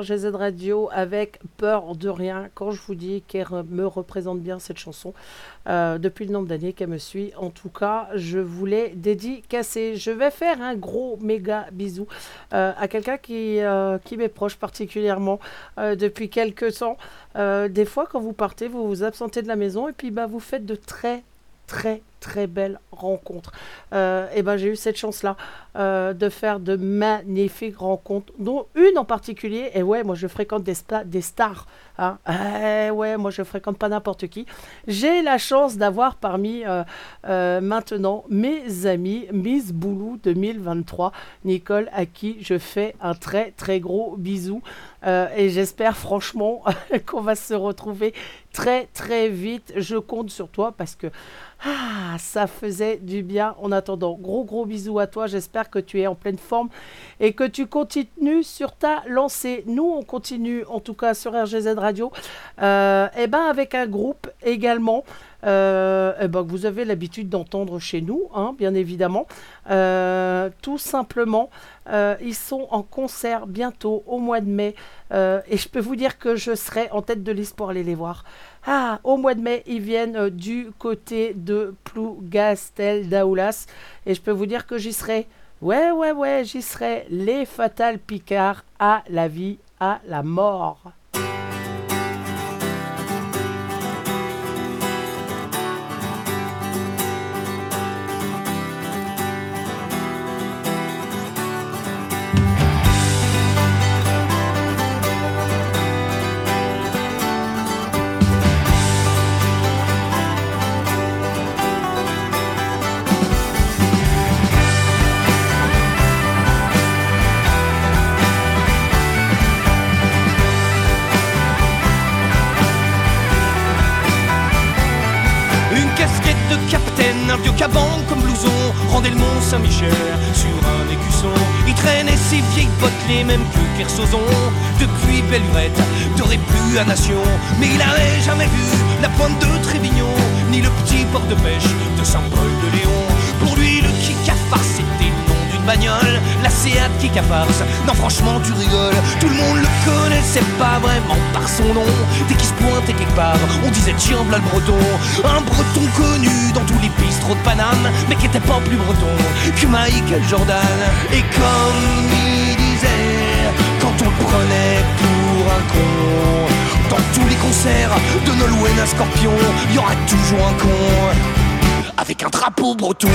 RGZ Radio avec Peur de rien. Quand je vous dis qu'elle me représente bien cette chanson, euh, depuis le nombre d'années qu'elle me suit, en tout cas, je voulais dédicacer. Je vais faire un gros méga bisou euh, à quelqu'un qui, euh, qui m'est proche particulièrement depuis quelques temps. Des fois, quand vous partez, vous vous absentez de la maison et puis bah, vous faites de très très très belles rencontres. Euh, et ben j'ai eu cette chance-là euh, de faire de magnifiques rencontres, dont une en particulier. Et ouais, moi je fréquente des, sta- des stars. hein. Eh ouais, moi je fréquente pas n'importe qui. J'ai la chance d'avoir parmi euh, maintenant mes amis Miss Boulou 2023, Nicole, à qui je fais un très très gros bisou. Euh, et j'espère franchement qu'on va se retrouver très très vite. Je compte sur toi parce que ah, ça faisait du bien en attendant. Gros gros bisous à toi. J'espère que tu es en pleine forme et que tu continues sur ta lancée. Nous, on continue en tout cas sur RGZ Radio. Euh, et ben avec un groupe également. Euh, eh ben, vous avez l'habitude d'entendre chez nous, hein, bien évidemment. Euh, tout simplement, euh, ils sont en concert bientôt au mois de mai. Euh, et je peux vous dire que je serai en tête de liste pour aller les voir. Ah, au mois de mai, ils viennent du côté de Plougastel d'Aoulas. Et je peux vous dire que j'y serai. Ouais, ouais, ouais, j'y serai. Les Fatal Picard à la vie à la mort. Le Mont Saint-Michel sur un écusson Il traînait ses vieilles bottes, les mêmes que Kersozon Depuis belle lurette, d'aurait plus à nation. Mais il avait jamais vu la pointe de Trévignon Ni le petit port de pêche de Saint-Paul de Léon La Seat Kikafarce, non franchement tu rigoles. Tout le monde le connaissait pas vraiment par son nom. Dès qu'il se pointait quelque part, on disait tiens le breton. Un breton connu dans tous les bistrots de Paname Mais qui était pas plus breton que Michael Jordan. Et comme il disait, quand on le prenait pour un con Dans tous les concerts de Nolwenn à Scorpion y aura toujours un con. Avec un drapeau breton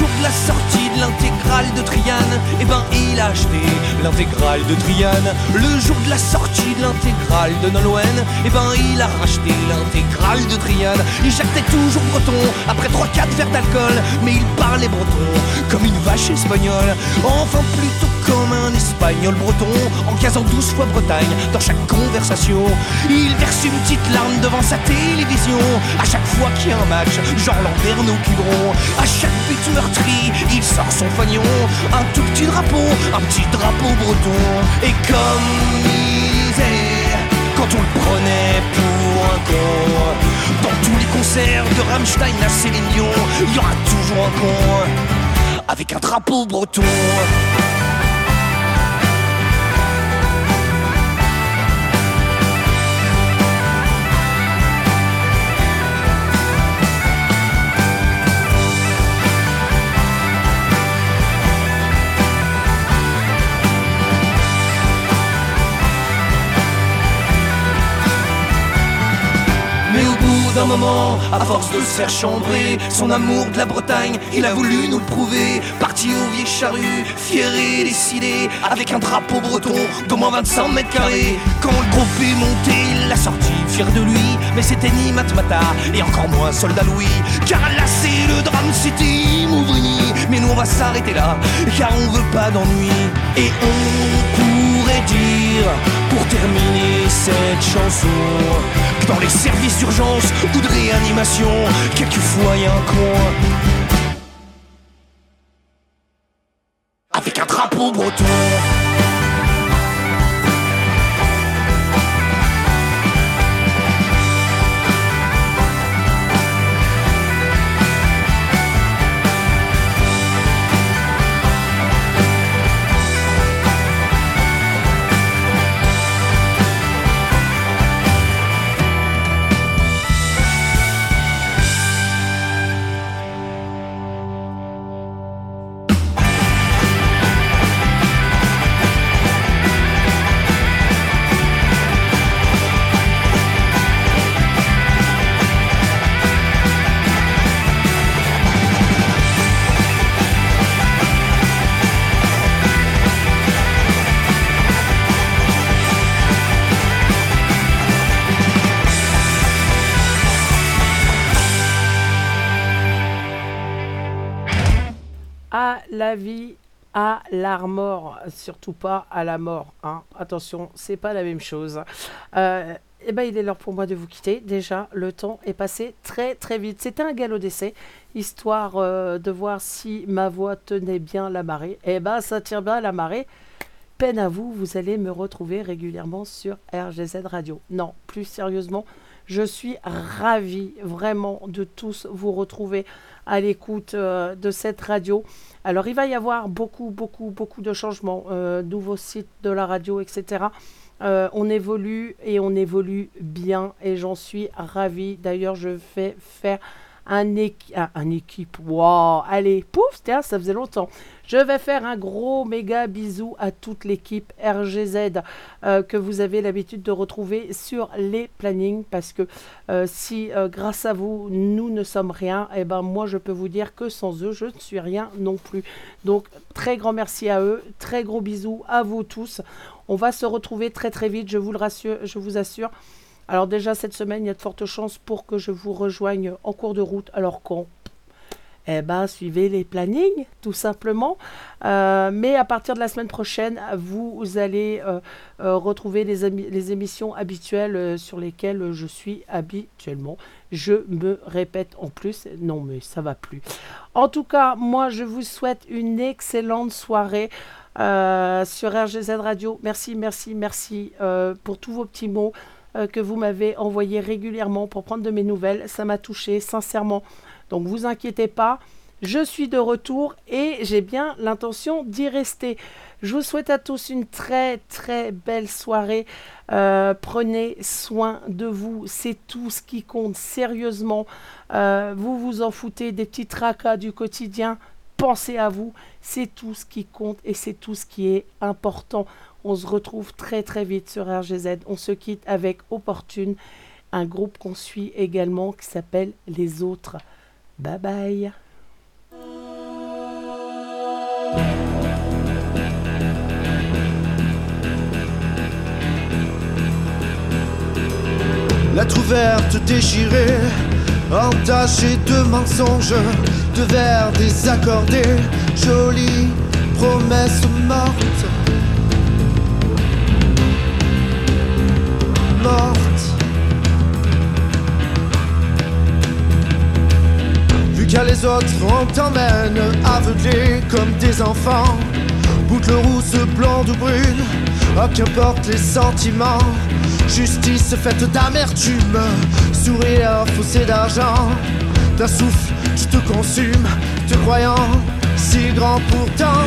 jour de la sortie de l'intégrale de Triane, eh ben il a acheté l'intégrale de Triane. Le jour de la sortie de l'intégrale de Nolwenn, eh ben il a racheté l'intégrale de Triane. Il jactait toujours breton après 3-4 verres d'alcool, mais il parlait breton comme une vache espagnole. Enfin plutôt comme un espagnol breton, en casant 12 fois Bretagne dans chaque conversation. Il verse une petite larme devant sa télévision à chaque fois qu'il y a un match, genre Landerneau Quiberon. À chaque but meurtri, il sort son fagnon, un tout petit drapeau, un petit drapeau breton. Et comme disait, quand on le prenait pour un con, dans tous les concerts de Rammstein à Céline il y aura toujours un con avec un drapeau breton. D'un moment, à force de se faire chambrer, son amour de la Bretagne, il a voulu nous prouver. Parti au vieil charrue, fier et décidé, avec un drapeau breton d'au moins 25 mètres carrés. Quand le groupe est monté, il l'a sorti, fier de lui. Mais c'était ni Matmata, et encore moins Soldat Louis. Car là, c'est le drame, c'était Mouvrini. Mais nous, on va s'arrêter là, car on veut pas d'ennui. Et on pourrait dire, pour terminer cette chanson, dans les services d'urgence ou de réanimation, quelquefois y a un con. Avec un drapeau breton. Vie, à l'armor, surtout pas à la mort. hein. Attention, c'est pas la même chose. Euh, eh ben, il est l'heure pour moi de vous quitter. Déjà, le temps est passé très très vite. C'était un galop d'essai, histoire euh, de voir si ma voix tenait bien la marée. Eh ben, ça tient bien la marée. Peine à vous, vous allez me retrouver régulièrement sur RGZ Radio. Non, plus sérieusement, je suis ravie vraiment de tous vous retrouver à l'écoute euh, de cette radio. Alors, il va y avoir beaucoup, beaucoup, beaucoup de changements, euh, nouveaux sites de la radio, etc. Euh, on évolue et on évolue bien et j'en suis ravie. D'ailleurs, je vais faire un, un équipe. Waouh, allez, pouf, ça faisait longtemps. Je vais faire un gros méga bisou à toute l'équipe RGZ euh, que vous avez l'habitude de retrouver sur les plannings parce que euh, si euh, grâce à vous nous ne sommes rien, et ben moi je peux vous dire que sans eux je ne suis rien non plus. Donc très grand merci à eux, très gros bisous à vous tous. On va se retrouver très très vite, je vous le rassure, je vous assure. Alors déjà cette semaine, il y a de fortes chances pour que je vous rejoigne en cours de route. Alors quand? Eh ben, suivez les plannings, tout simplement. Euh, mais à partir de la semaine prochaine, vous allez euh, euh, retrouver les, émissions habituelles sur lesquelles je suis habituellement. Je me répète en plus. Non, mais ça va plus. En tout cas, moi, je vous souhaite une excellente soirée. sur RGZ Radio. Merci, merci, merci pour tous vos petits mots que vous m'avez envoyés régulièrement pour prendre de mes nouvelles. Ça m'a touché, sincèrement. Donc vous inquiétez pas, je suis de retour et j'ai bien l'intention d'y rester. Je vous souhaite à tous une très très belle soirée. Euh, prenez soin de vous, c'est tout ce qui compte sérieusement. Euh, vous vous en foutez des petits tracas du quotidien. Pensez à vous, c'est tout ce qui compte et c'est tout ce qui est important. On se retrouve très très vite sur RGZ. On se quitte avec Opportune, un groupe qu'on suit également qui s'appelle Les Autres. Bye bye. Lettre ouverte déchirée, entachée de mensonges, de vers désaccordés, jolie promesse morte. Morte. Qu'à les autres, on t'emmène aveuglé comme des enfants. Boucle rousse, blonde ou brune, oh qu'importe les sentiments. Justice faite d'amertume, sourire faussé d'argent. D'un souffle, tu te consumes, te croyant si grand. Pourtant.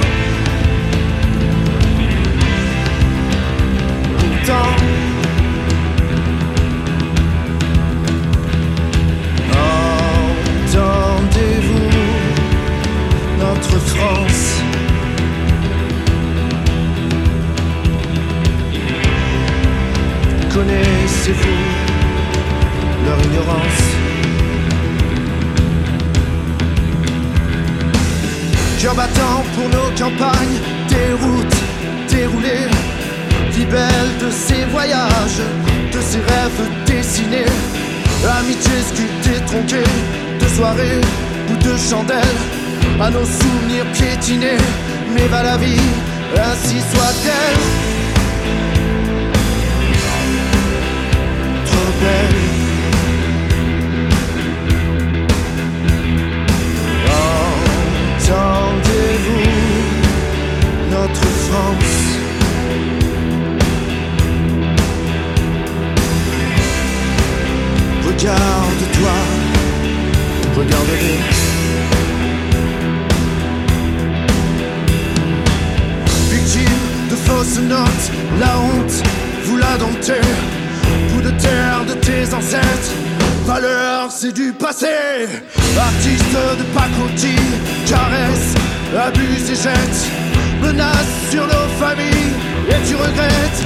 Entendez-vous notre France. Connaissez-vous leur ignorance? Cœur battant pour nos campagnes, des routes déroulées, libelle de ces voyages, de ces rêves dessinés, amitié sculptée, tronquée, de soirées ou de chandelles, à nos souvenirs piétinés, mais va la vie, ainsi soit-elle. Trop belle. Passé. Artiste de pacotille, caresse, abuse et jette. Menace sur nos familles, et tu regrettes,